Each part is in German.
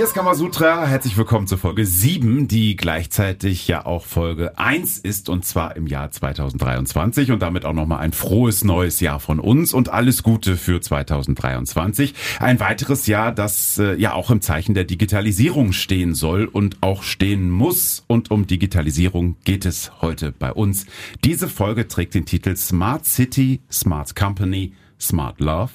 Hier ist Kamasutra. Herzlich willkommen zur Folge 7, die gleichzeitig ja auch Folge 1 ist und zwar im Jahr 2023 und damit auch nochmal ein frohes neues Jahr von uns und alles Gute für 2023. Ein weiteres Jahr, das äh, ja auch im Zeichen der Digitalisierung stehen soll und auch stehen muss und um Digitalisierung geht es heute bei uns. Diese Folge trägt den Titel Smart City, Smart Company, Smart Love.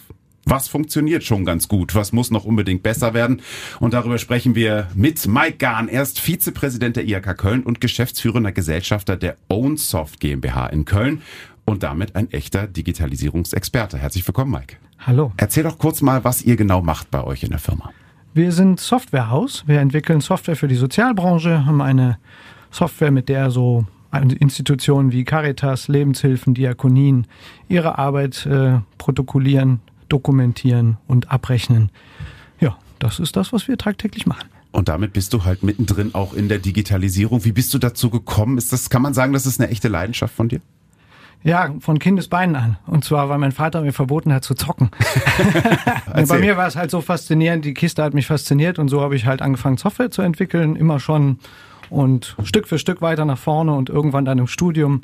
Was funktioniert schon ganz gut? Was muss noch unbedingt besser werden? Und darüber sprechen wir mit Mike Gahn. Er ist Vizepräsident der IHK Köln und geschäftsführender Gesellschafter der OwnSoft GmbH in Köln und damit ein echter Digitalisierungsexperte. Herzlich willkommen, Mike. Hallo. Erzähl doch kurz mal, was ihr genau macht bei euch in der Firma. Wir sind Softwarehaus. Wir entwickeln Software für die Sozialbranche, haben eine Software, mit der so Institutionen wie Caritas, Lebenshilfen, Diakonien ihre Arbeit äh, protokollieren, dokumentieren und abrechnen. Ja, das ist das, was wir tagtäglich machen. Und damit bist du halt mittendrin auch in der Digitalisierung. Wie bist du dazu gekommen? Ist das, kann man sagen, das ist eine echte Leidenschaft von dir? Ja, von Kindesbeinen an. Und zwar, weil mein Vater mir verboten hat zu zocken. Bei mir war es halt so faszinierend, die Kiste hat mich fasziniert und so habe ich halt angefangen, Software zu entwickeln, immer schon und Stück für Stück weiter nach vorne und irgendwann dann im Studium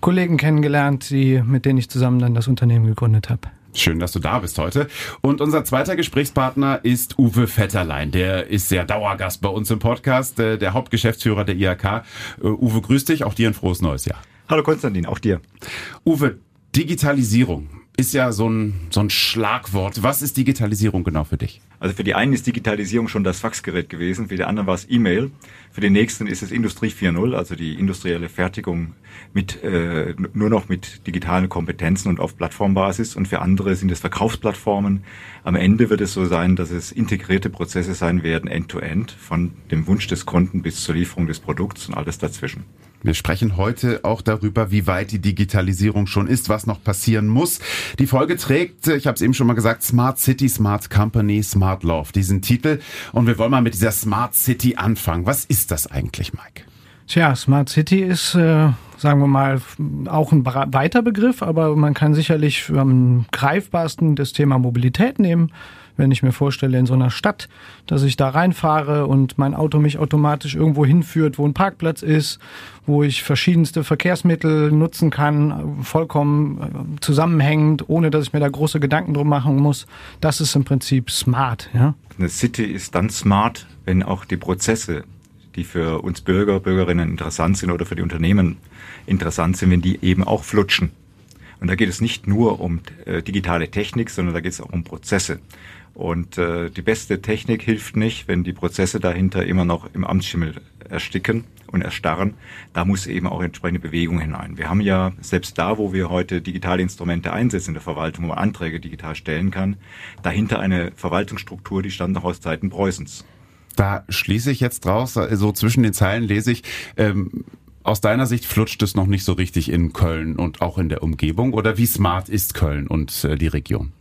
Kollegen kennengelernt, die, mit denen ich zusammen dann das Unternehmen gegründet habe. Schön, dass du da bist heute. Und unser zweiter Gesprächspartner ist Uwe Vetterlein. Der ist sehr Dauergast bei uns im Podcast, äh, der Hauptgeschäftsführer der IHK. Äh, Uwe, grüß dich. Auch dir ein frohes neues Jahr. Hallo Konstantin, auch dir. Uwe, Digitalisierung ist ja so ein, so ein Schlagwort. Was ist Digitalisierung genau für dich? Also für die einen ist Digitalisierung schon das Faxgerät gewesen, für die anderen war es E-Mail. Für den nächsten ist es Industrie 4.0, also die industrielle Fertigung mit äh, nur noch mit digitalen Kompetenzen und auf Plattformbasis. Und für andere sind es Verkaufsplattformen. Am Ende wird es so sein, dass es integrierte Prozesse sein werden, end-to-end, -End, von dem Wunsch des Kunden bis zur Lieferung des Produkts und alles dazwischen. Wir sprechen heute auch darüber, wie weit die Digitalisierung schon ist, was noch passieren muss. Die Folge trägt, ich habe es eben schon mal gesagt, Smart City, Smart Company, Smart Love, diesen Titel. Und wir wollen mal mit dieser Smart City anfangen. Was ist das eigentlich, Mike? Tja, Smart City ist, äh, sagen wir mal, auch ein weiter Begriff, aber man kann sicherlich am greifbarsten das Thema Mobilität nehmen wenn ich mir vorstelle, in so einer Stadt, dass ich da reinfahre und mein Auto mich automatisch irgendwo hinführt, wo ein Parkplatz ist, wo ich verschiedenste Verkehrsmittel nutzen kann, vollkommen äh, zusammenhängend, ohne dass ich mir da große Gedanken drum machen muss. Das ist im Prinzip smart, ja. Eine City ist dann smart, wenn auch die Prozesse, die für uns Bürger, Bürgerinnen interessant sind oder für die Unternehmen interessant sind, wenn die eben auch flutschen. Und da geht es nicht nur um äh, digitale Technik, sondern da geht es auch um Prozesse. Und äh, die beste Technik hilft nicht, wenn die Prozesse dahinter immer noch im Amtsschimmel ersticken und erstarren. Da muss eben auch entsprechende Bewegung hinein. Wir haben ja selbst da, wo wir heute digitale Instrumente einsetzen in der Verwaltung, wo man Anträge digital stellen kann, dahinter eine Verwaltungsstruktur, die stammt noch aus Zeiten Preußens. Da schließe ich jetzt draus, so also zwischen den Zeilen lese ich, ähm, aus deiner Sicht flutscht es noch nicht so richtig in Köln und auch in der Umgebung oder wie smart ist Köln und äh, die Region?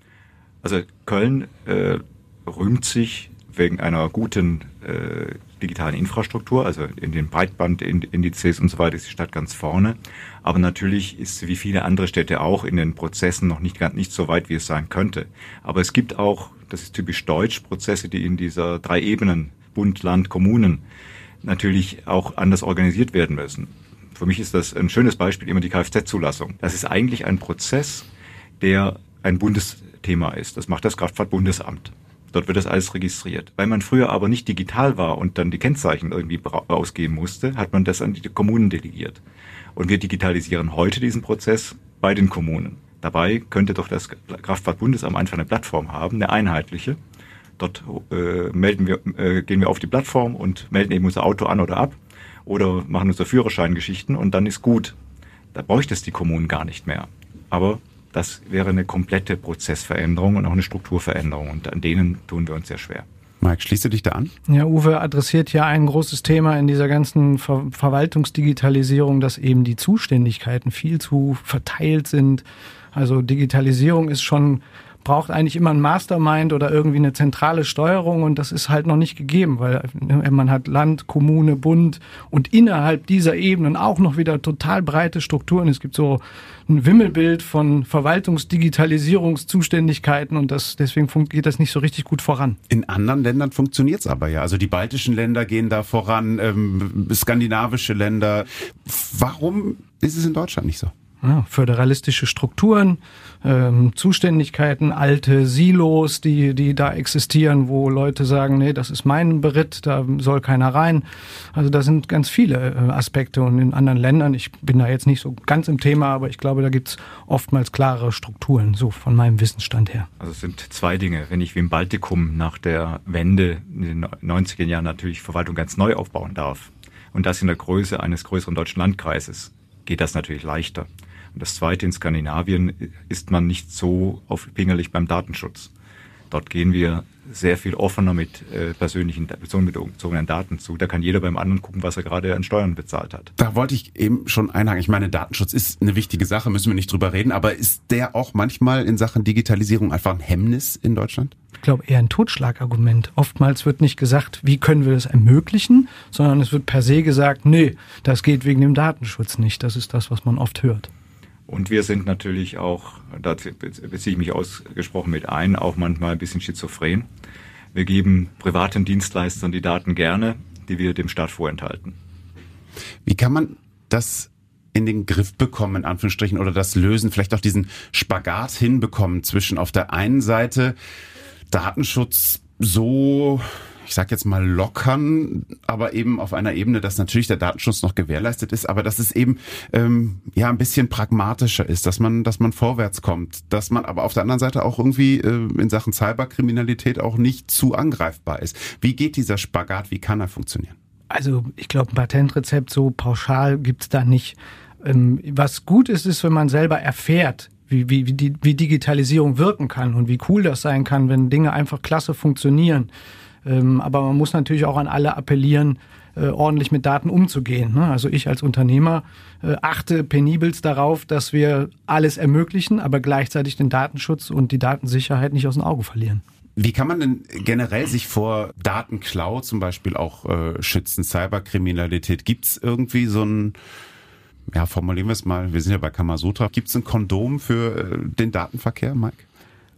Also Köln äh, rühmt sich wegen einer guten äh, digitalen Infrastruktur, also in den Breitbandindizes und so weiter ist die Stadt ganz vorne. Aber natürlich ist sie wie viele andere Städte auch in den Prozessen noch nicht, nicht so weit, wie es sein könnte. Aber es gibt auch, das ist typisch deutsch, Prozesse, die in dieser drei Ebenen, Bund, Land, Kommunen, natürlich auch anders organisiert werden müssen. Für mich ist das ein schönes Beispiel immer die Kfz-Zulassung. Das ist eigentlich ein Prozess, der ein Bundes Thema ist. Das macht das Kraftfahrtbundesamt. Dort wird das alles registriert. Weil man früher aber nicht digital war und dann die Kennzeichen irgendwie ausgeben musste, hat man das an die Kommunen delegiert. Und wir digitalisieren heute diesen Prozess bei den Kommunen. Dabei könnte doch das Kraftfahrtbundesamt einfach eine Plattform haben, eine einheitliche. Dort äh, melden wir, äh, gehen wir auf die Plattform und melden eben unser Auto an oder ab oder machen unsere Führerscheingeschichten und dann ist gut. Da bräuchte es die Kommunen gar nicht mehr. Aber das wäre eine komplette Prozessveränderung und auch eine Strukturveränderung. Und an denen tun wir uns sehr schwer. Mike, schließt du dich da an? Ja, Uwe adressiert ja ein großes Thema in dieser ganzen Ver Verwaltungsdigitalisierung, dass eben die Zuständigkeiten viel zu verteilt sind. Also Digitalisierung ist schon braucht eigentlich immer ein Mastermind oder irgendwie eine zentrale Steuerung und das ist halt noch nicht gegeben, weil äh, man hat Land, Kommune, Bund und innerhalb dieser Ebenen auch noch wieder total breite Strukturen. Es gibt so ein Wimmelbild von Verwaltungsdigitalisierungszuständigkeiten und das, deswegen geht das nicht so richtig gut voran. In anderen Ländern funktioniert es aber ja. Also die baltischen Länder gehen da voran, ähm, skandinavische Länder. Warum ist es in Deutschland nicht so? Ja, föderalistische Strukturen, ähm, Zuständigkeiten, alte Silos, die, die da existieren, wo Leute sagen, nee, das ist mein Beritt, da soll keiner rein. Also da sind ganz viele äh, Aspekte und in anderen Ländern, ich bin da jetzt nicht so ganz im Thema, aber ich glaube, da gibt's oftmals klare Strukturen, so von meinem Wissensstand her. Also es sind zwei Dinge. Wenn ich wie im Baltikum nach der Wende in den 90er Jahren natürlich Verwaltung ganz neu aufbauen darf und das in der Größe eines größeren deutschen Landkreises, geht das natürlich leichter. Und das Zweite, in Skandinavien ist man nicht so aufpingerlich beim Datenschutz. Dort gehen wir sehr viel offener mit äh, persönlichen personenbezogenen Daten zu. Da kann jeder beim anderen gucken, was er gerade an Steuern bezahlt hat. Da wollte ich eben schon einhaken. Ich meine, Datenschutz ist eine wichtige Sache, müssen wir nicht drüber reden. Aber ist der auch manchmal in Sachen Digitalisierung einfach ein Hemmnis in Deutschland? Ich glaube eher ein Totschlagargument. Oftmals wird nicht gesagt, wie können wir das ermöglichen, sondern es wird per se gesagt, nee, das geht wegen dem Datenschutz nicht. Das ist das, was man oft hört. Und wir sind natürlich auch, da beziehe ich mich ausgesprochen mit ein, auch manchmal ein bisschen schizophren. Wir geben privaten Dienstleistern die Daten gerne, die wir dem Staat vorenthalten. Wie kann man das in den Griff bekommen, in Anführungsstrichen, oder das lösen, vielleicht auch diesen Spagat hinbekommen zwischen auf der einen Seite Datenschutz so ich sag jetzt mal lockern, aber eben auf einer Ebene, dass natürlich der Datenschutz noch gewährleistet ist, aber dass es eben ähm, ja ein bisschen pragmatischer ist, dass man, dass man vorwärts kommt, dass man aber auf der anderen Seite auch irgendwie äh, in Sachen Cyberkriminalität auch nicht zu angreifbar ist. Wie geht dieser Spagat? Wie kann er funktionieren? Also ich glaube, ein Patentrezept so pauschal gibt's da nicht. Ähm, was gut ist, ist, wenn man selber erfährt, wie, wie, wie, wie Digitalisierung wirken kann und wie cool das sein kann, wenn Dinge einfach klasse funktionieren. Ähm, aber man muss natürlich auch an alle appellieren, äh, ordentlich mit Daten umzugehen. Ne? Also ich als Unternehmer äh, achte penibelst darauf, dass wir alles ermöglichen, aber gleichzeitig den Datenschutz und die Datensicherheit nicht aus den Augen verlieren. Wie kann man denn generell sich vor Datenklau zum Beispiel auch äh, schützen, Cyberkriminalität? Gibt es irgendwie so ein, ja, formulieren wir es mal, wir sind ja bei Kamasutra, gibt es ein Kondom für den Datenverkehr, Mike?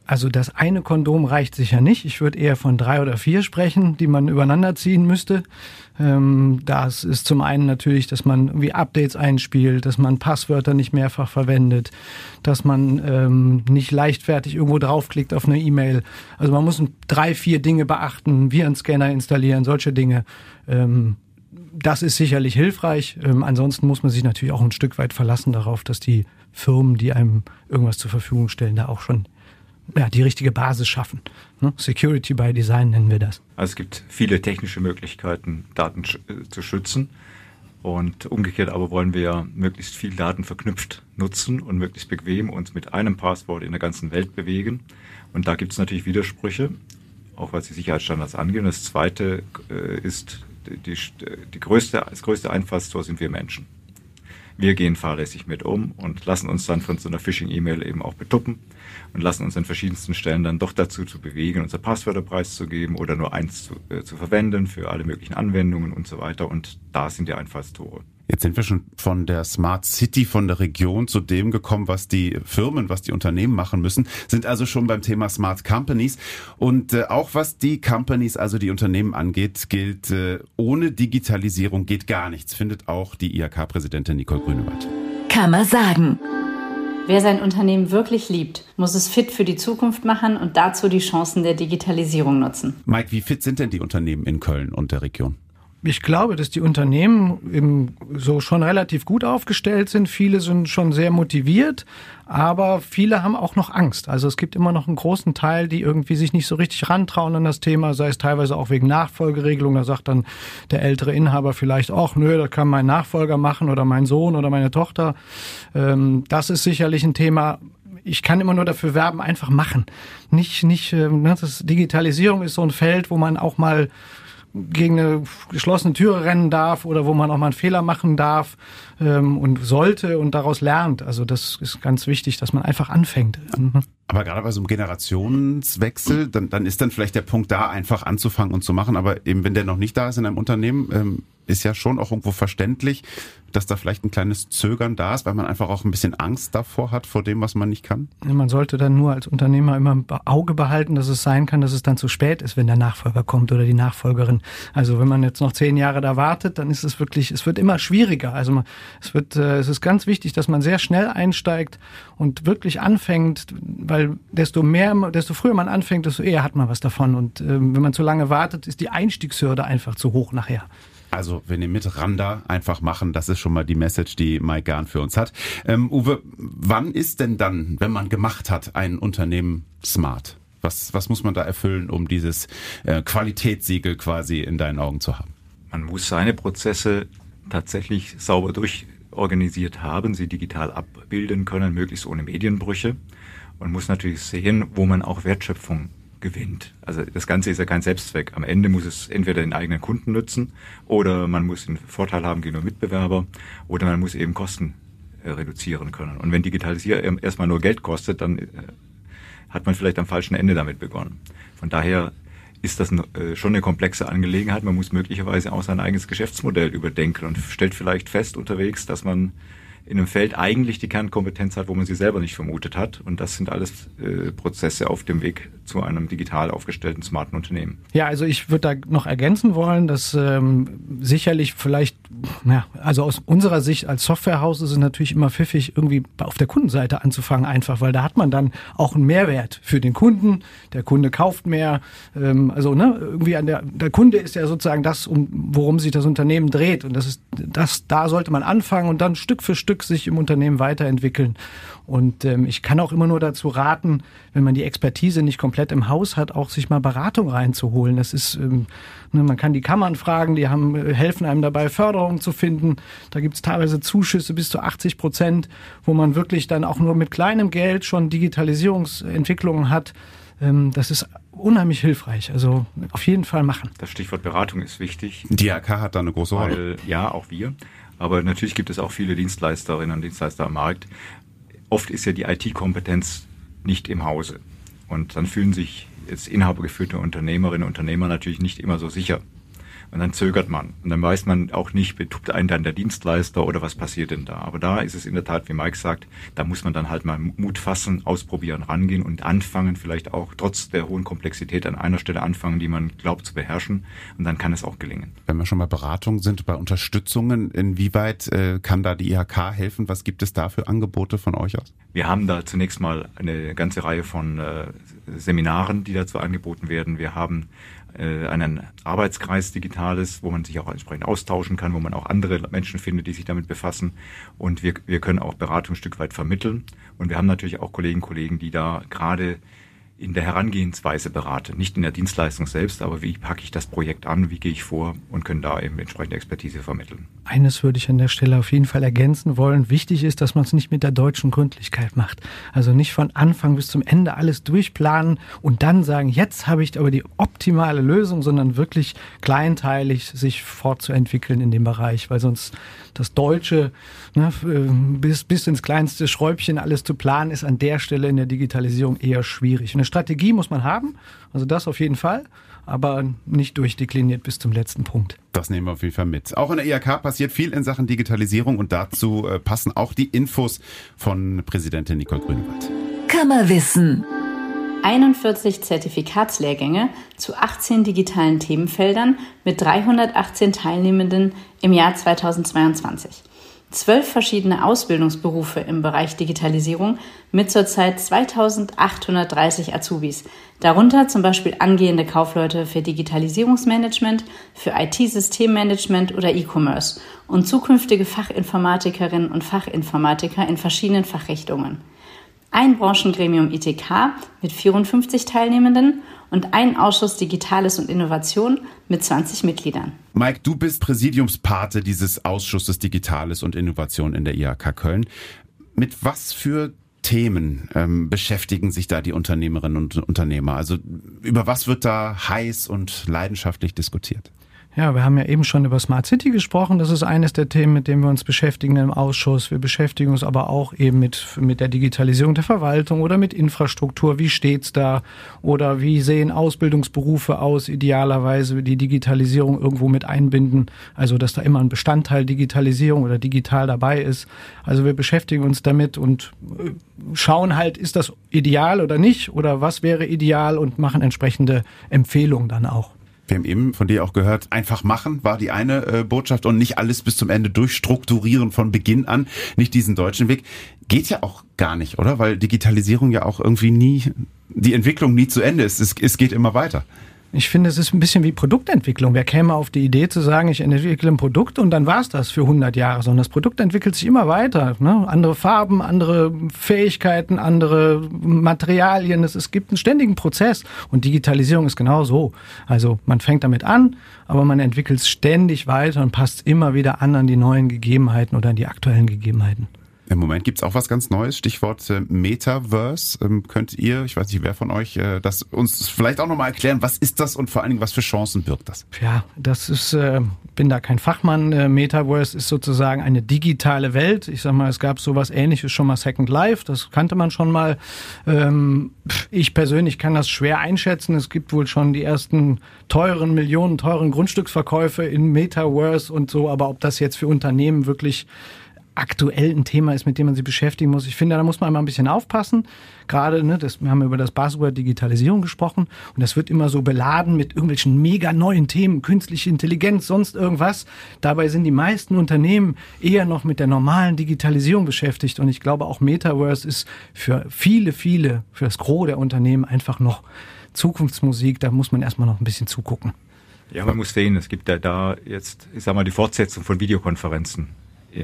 Also das eine Kondom reicht sicher nicht. Ich würde eher von drei oder vier sprechen, die man übereinander ziehen müsste. Ähm, das ist zum einen natürlich, dass man irgendwie Updates einspielt, dass man Passwörter nicht mehrfach verwendet, dass man ähm, nicht leichtfertig irgendwo draufklickt auf eine E-Mail. Also man muss drei, vier Dinge beachten, Virenscanner installieren, solche Dinge. Ähm, das ist sicherlich hilfreich. Ansonsten muss man sich natürlich auch ein Stück weit verlassen darauf, dass die Firmen, die einem irgendwas zur Verfügung stellen, da auch schon ja, die richtige Basis schaffen. Ne? Security by Design nennen wir das. Also es gibt viele technische Möglichkeiten, Daten äh, zu schützen. Und umgekehrt aber wollen wir möglichst viel Daten verknüpft nutzen und möglichst bequem uns mit einem Passwort in der ganzen Welt bewegen. Und da gibt es natürlich Widersprüche, auch was die Sicherheitsstandards angehen. Das zweite äh, ist, die, die größte, das größte Einfallstor sind wir Menschen. Wir gehen fahrlässig mit um und lassen uns dann von so einer Phishing-E-Mail eben auch betuppen und lassen uns an verschiedensten Stellen dann doch dazu zu bewegen, unser Passwörter preiszugeben oder nur eins zu, äh, zu verwenden für alle möglichen Anwendungen und so weiter. Und da sind die Einfallstore. Jetzt sind wir schon von der Smart City, von der Region zu dem gekommen, was die Firmen, was die Unternehmen machen müssen, sind also schon beim Thema Smart Companies. Und äh, auch was die Companies, also die Unternehmen angeht, gilt, äh, ohne Digitalisierung geht gar nichts, findet auch die IHK-Präsidentin Nicole Grünewald. Kann man sagen. Wer sein Unternehmen wirklich liebt, muss es fit für die Zukunft machen und dazu die Chancen der Digitalisierung nutzen. Mike, wie fit sind denn die Unternehmen in Köln und der Region? Ich glaube, dass die Unternehmen eben so schon relativ gut aufgestellt sind. Viele sind schon sehr motiviert, aber viele haben auch noch Angst. Also es gibt immer noch einen großen Teil, die irgendwie sich nicht so richtig rantrauen an das Thema, sei es teilweise auch wegen Nachfolgeregelung. Da sagt dann der ältere Inhaber vielleicht auch, nö, das kann mein Nachfolger machen oder mein Sohn oder meine Tochter. Ähm, das ist sicherlich ein Thema, ich kann immer nur dafür werben, einfach machen. Nicht, nicht, ähm, ne, das Digitalisierung ist so ein Feld, wo man auch mal gegen eine geschlossene Türe rennen darf oder wo man auch mal einen Fehler machen darf. Ähm, und sollte und daraus lernt. Also das ist ganz wichtig, dass man einfach anfängt. Mhm. Aber gerade bei so einem Generationswechsel, dann, dann ist dann vielleicht der Punkt da, einfach anzufangen und zu machen. Aber eben, wenn der noch nicht da ist in einem Unternehmen, ähm, ist ja schon auch irgendwo verständlich, dass da vielleicht ein kleines Zögern da ist, weil man einfach auch ein bisschen Angst davor hat, vor dem, was man nicht kann? Man sollte dann nur als Unternehmer immer im Auge behalten, dass es sein kann, dass es dann zu spät ist, wenn der Nachfolger kommt oder die Nachfolgerin. Also wenn man jetzt noch zehn Jahre da wartet, dann ist es wirklich, es wird immer schwieriger. Also man, es wird, äh, es ist ganz wichtig, dass man sehr schnell einsteigt und wirklich anfängt, weil desto mehr, desto früher man anfängt, desto eher hat man was davon. Und äh, wenn man zu lange wartet, ist die Einstiegshürde einfach zu hoch nachher. Also, wenn ihr mit Randa einfach machen, das ist schon mal die Message, die Mike Gern für uns hat. Ähm, Uwe, wann ist denn dann, wenn man gemacht hat, ein Unternehmen smart? Was, was muss man da erfüllen, um dieses äh, Qualitätssiegel quasi in deinen Augen zu haben? Man muss seine Prozesse tatsächlich sauber durchorganisiert haben, sie digital abbilden können, möglichst ohne Medienbrüche. Und muss natürlich sehen, wo man auch Wertschöpfung gewinnt. Also das Ganze ist ja kein Selbstzweck. Am Ende muss es entweder den eigenen Kunden nützen oder man muss einen Vorteil haben gegenüber Mitbewerber oder man muss eben Kosten äh, reduzieren können. Und wenn Digitalisieren erstmal nur Geld kostet, dann äh, hat man vielleicht am falschen Ende damit begonnen. Von daher ist das äh, schon eine komplexe Angelegenheit. Man muss möglicherweise auch sein eigenes Geschäftsmodell überdenken und stellt vielleicht fest unterwegs, dass man in einem Feld eigentlich die Kernkompetenz hat, wo man sie selber nicht vermutet hat. Und das sind alles äh, Prozesse auf dem Weg zu einem digital aufgestellten, smarten Unternehmen. Ja, also ich würde da noch ergänzen wollen, dass ähm, sicherlich vielleicht, ja, also aus unserer Sicht als Softwarehaus ist es natürlich immer pfiffig, irgendwie auf der Kundenseite anzufangen, einfach, weil da hat man dann auch einen Mehrwert für den Kunden. Der Kunde kauft mehr. Ähm, also ne, irgendwie an der, der Kunde ist ja sozusagen das, um, worum sich das Unternehmen dreht. Und das ist das, da sollte man anfangen und dann Stück für Stück sich im Unternehmen weiterentwickeln. Und ähm, ich kann auch immer nur dazu raten, wenn man die Expertise nicht komplett im Haus hat, auch sich mal Beratung reinzuholen. Das ist, ähm, ne, man kann die Kammern fragen, die haben, äh, helfen einem dabei, Förderung zu finden. Da gibt es teilweise Zuschüsse bis zu 80 Prozent, wo man wirklich dann auch nur mit kleinem Geld schon Digitalisierungsentwicklungen hat. Ähm, das ist unheimlich hilfreich. Also auf jeden Fall machen. Das Stichwort Beratung ist wichtig. Die AK hat da eine große Rolle. ja, auch wir. Aber natürlich gibt es auch viele Dienstleisterinnen und Dienstleister am Markt, oft ist ja die IT-Kompetenz nicht im Hause. Und dann fühlen sich jetzt inhabergeführte Unternehmerinnen und Unternehmer natürlich nicht immer so sicher. Und dann zögert man. Und dann weiß man auch nicht, betuppt einen dann der Dienstleister oder was passiert denn da. Aber da ist es in der Tat, wie Mike sagt, da muss man dann halt mal Mut fassen, ausprobieren, rangehen und anfangen, vielleicht auch trotz der hohen Komplexität an einer Stelle anfangen, die man glaubt zu beherrschen. Und dann kann es auch gelingen. Wenn wir schon bei Beratung sind, bei Unterstützungen, inwieweit äh, kann da die IHK helfen? Was gibt es da für Angebote von euch aus? Wir haben da zunächst mal eine ganze Reihe von äh, Seminaren, die dazu angeboten werden. Wir haben äh, einen Arbeitskreis Digitales, wo man sich auch entsprechend austauschen kann, wo man auch andere Menschen findet, die sich damit befassen. Und wir, wir können auch Beratung ein Stück weit vermitteln. Und wir haben natürlich auch Kollegen, Kollegen, die da gerade in der Herangehensweise berate. Nicht in der Dienstleistung selbst, aber wie packe ich das Projekt an, wie gehe ich vor und können da eben entsprechende Expertise vermitteln. Eines würde ich an der Stelle auf jeden Fall ergänzen wollen. Wichtig ist, dass man es nicht mit der deutschen Gründlichkeit macht. Also nicht von Anfang bis zum Ende alles durchplanen und dann sagen, jetzt habe ich aber die optimale Lösung, sondern wirklich kleinteilig sich fortzuentwickeln in dem Bereich, weil sonst das Deutsche ne, bis, bis ins kleinste Schräubchen alles zu planen, ist an der Stelle in der Digitalisierung eher schwierig. Und Strategie muss man haben, also das auf jeden Fall, aber nicht durchdekliniert bis zum letzten Punkt. Das nehmen wir auf jeden Fall mit. Auch in der IHK passiert viel in Sachen Digitalisierung und dazu äh, passen auch die Infos von Präsidentin Nicole Grünewald. Kammerwissen. 41 Zertifikatslehrgänge zu 18 digitalen Themenfeldern mit 318 Teilnehmenden im Jahr 2022 zwölf verschiedene Ausbildungsberufe im Bereich Digitalisierung mit zurzeit 2830 Azubis, darunter zum Beispiel angehende Kaufleute für Digitalisierungsmanagement, für IT-Systemmanagement oder E-Commerce und zukünftige Fachinformatikerinnen und Fachinformatiker in verschiedenen Fachrichtungen. Ein Branchengremium ITK mit 54 Teilnehmenden und ein Ausschuss Digitales und Innovation mit 20 Mitgliedern. Mike, du bist Präsidiumspate dieses Ausschusses Digitales und Innovation in der IHK Köln. Mit was für Themen ähm, beschäftigen sich da die Unternehmerinnen und Unternehmer? Also über was wird da heiß und leidenschaftlich diskutiert? Ja, wir haben ja eben schon über Smart City gesprochen. Das ist eines der Themen, mit denen wir uns beschäftigen im Ausschuss. Wir beschäftigen uns aber auch eben mit, mit der Digitalisierung der Verwaltung oder mit Infrastruktur. Wie steht's da? Oder wie sehen Ausbildungsberufe aus? Idealerweise die Digitalisierung irgendwo mit einbinden. Also, dass da immer ein Bestandteil Digitalisierung oder digital dabei ist. Also, wir beschäftigen uns damit und äh, schauen halt, ist das ideal oder nicht? Oder was wäre ideal und machen entsprechende Empfehlungen dann auch. Wir haben eben von dir auch gehört, einfach machen war die eine äh, Botschaft und nicht alles bis zum Ende durchstrukturieren von Beginn an, nicht diesen deutschen Weg. Geht ja auch gar nicht, oder? Weil Digitalisierung ja auch irgendwie nie, die Entwicklung nie zu Ende ist. Es, es geht immer weiter. Ich finde, es ist ein bisschen wie Produktentwicklung. Wer käme auf die Idee zu sagen, ich entwickle ein Produkt und dann war es das für 100 Jahre, sondern das Produkt entwickelt sich immer weiter. Ne? Andere Farben, andere Fähigkeiten, andere Materialien. Es, es gibt einen ständigen Prozess und Digitalisierung ist genau so. Also man fängt damit an, aber man entwickelt es ständig weiter und passt immer wieder an an die neuen Gegebenheiten oder an die aktuellen Gegebenheiten. Im Moment gibt's auch was ganz Neues, Stichwort äh, Metaverse. Ähm, könnt ihr, ich weiß nicht, wer von euch, äh, das uns vielleicht auch nochmal erklären, was ist das und vor allen Dingen, was für Chancen birgt das? Ja, das ist, äh, bin da kein Fachmann. Äh, Metaverse ist sozusagen eine digitale Welt. Ich sag mal, es gab sowas ähnliches schon mal Second Life, das kannte man schon mal. Ähm, ich persönlich kann das schwer einschätzen. Es gibt wohl schon die ersten teuren, Millionen teuren Grundstücksverkäufe in Metaverse und so, aber ob das jetzt für Unternehmen wirklich aktuell ein Thema ist, mit dem man sich beschäftigen muss. Ich finde, da muss man immer ein bisschen aufpassen. Gerade, ne, das, wir haben über das Buzzword Digitalisierung gesprochen und das wird immer so beladen mit irgendwelchen mega neuen Themen, künstliche Intelligenz, sonst irgendwas. Dabei sind die meisten Unternehmen eher noch mit der normalen Digitalisierung beschäftigt und ich glaube auch Metaverse ist für viele, viele, für das Gros der Unternehmen einfach noch Zukunftsmusik. Da muss man erstmal noch ein bisschen zugucken. Ja, man muss sehen, es gibt ja da jetzt, ich sag mal, die Fortsetzung von Videokonferenzen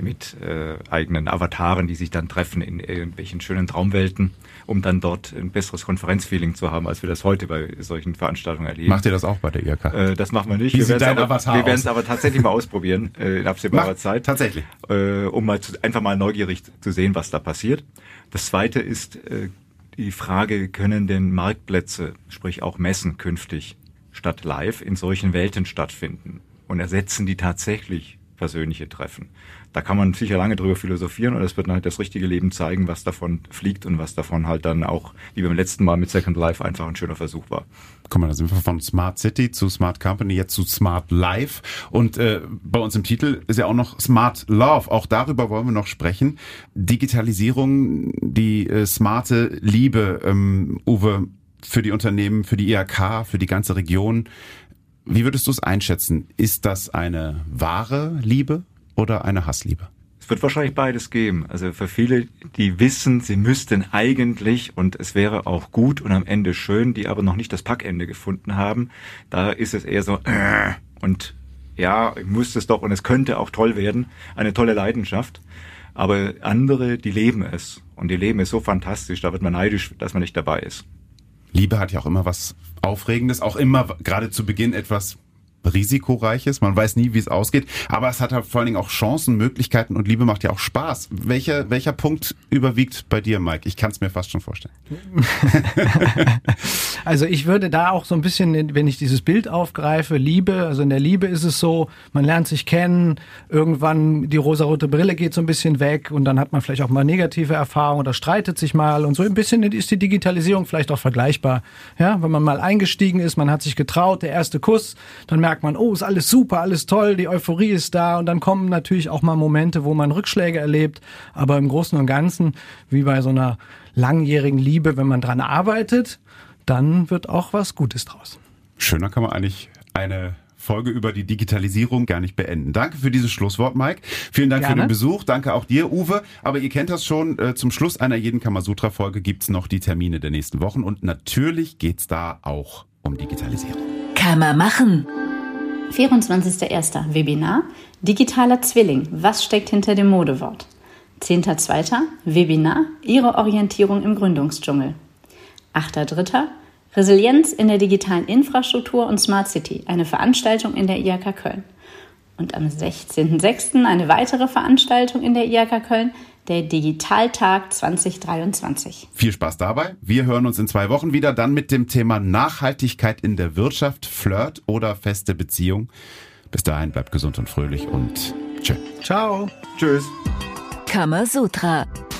mit äh, eigenen Avataren, die sich dann treffen in irgendwelchen schönen Traumwelten, um dann dort ein besseres Konferenzfeeling zu haben, als wir das heute bei solchen Veranstaltungen erleben. Macht ihr das auch bei der IRK? Äh, das machen wir nicht. Wie wir aber, werden es aus? aber tatsächlich mal ausprobieren äh, in absehbarer Mach, Zeit. Tatsächlich. Äh, um mal zu, einfach mal neugierig zu sehen, was da passiert. Das zweite ist äh, die Frage, können denn Marktplätze, sprich auch Messen künftig statt live in solchen Welten stattfinden? Und ersetzen die tatsächlich persönliche Treffen? Da kann man sicher lange drüber philosophieren und es wird halt das richtige Leben zeigen, was davon fliegt und was davon halt dann auch, wie beim letzten Mal mit Second Life, einfach ein schöner Versuch war. Guck mal, da sind wir von Smart City zu Smart Company, jetzt zu Smart Life. Und äh, bei uns im Titel ist ja auch noch Smart Love. Auch darüber wollen wir noch sprechen. Digitalisierung, die äh, smarte Liebe, ähm, Uwe, für die Unternehmen, für die IHK, für die ganze Region. Wie würdest du es einschätzen? Ist das eine wahre Liebe oder eine Hassliebe? Es wird wahrscheinlich beides geben. Also für viele, die wissen, sie müssten eigentlich und es wäre auch gut und am Ende schön, die aber noch nicht das Packende gefunden haben, da ist es eher so äh, und ja, ich müsste es doch und es könnte auch toll werden, eine tolle Leidenschaft. Aber andere, die leben es und die leben es so fantastisch, da wird man neidisch, dass man nicht dabei ist. Liebe hat ja auch immer was Aufregendes, auch immer gerade zu Beginn etwas risikoreiches. Man weiß nie, wie es ausgeht. Aber es hat halt vor allen Dingen auch Chancen, Möglichkeiten und Liebe macht ja auch Spaß. Welcher, welcher Punkt überwiegt bei dir, Mike? Ich kann es mir fast schon vorstellen. also ich würde da auch so ein bisschen, wenn ich dieses Bild aufgreife, Liebe, also in der Liebe ist es so, man lernt sich kennen, irgendwann die rosarote Brille geht so ein bisschen weg und dann hat man vielleicht auch mal negative Erfahrungen oder streitet sich mal und so ein bisschen ist die Digitalisierung vielleicht auch vergleichbar. Ja, wenn man mal eingestiegen ist, man hat sich getraut, der erste Kuss, dann merkt man, oh, ist alles super, alles toll, die Euphorie ist da und dann kommen natürlich auch mal Momente, wo man Rückschläge erlebt, aber im Großen und Ganzen, wie bei so einer langjährigen Liebe, wenn man dran arbeitet, dann wird auch was Gutes draus. Schöner kann man eigentlich eine Folge über die Digitalisierung gar nicht beenden. Danke für dieses Schlusswort, Mike. Vielen Dank Gerne. für den Besuch. Danke auch dir, Uwe. Aber ihr kennt das schon. äh, Zum Schluss einer jeden Kamasutra-Folge gibt's noch die Termine der nächsten Wochen. Und natürlich geht's da auch um Digitalisierung. Kann man machen. 24.01. Webinar Digitaler Zwilling. Was steckt hinter dem Modewort? 10.02. Webinar Ihre Orientierung im Gründungsdschungel. 8.03. Resilienz in der digitalen Infrastruktur und Smart City. Eine Veranstaltung in der IHK Köln. Und am 16.06. eine weitere Veranstaltung in der IHK Köln, der Digitaltag 2023. Viel Spaß dabei. Wir hören uns in zwei Wochen wieder, dann mit dem Thema Nachhaltigkeit in der Wirtschaft, Flirt oder feste Beziehung. Bis dahin, bleibt gesund und fröhlich und tschö. Ciao. Tschüss. Kamasutra,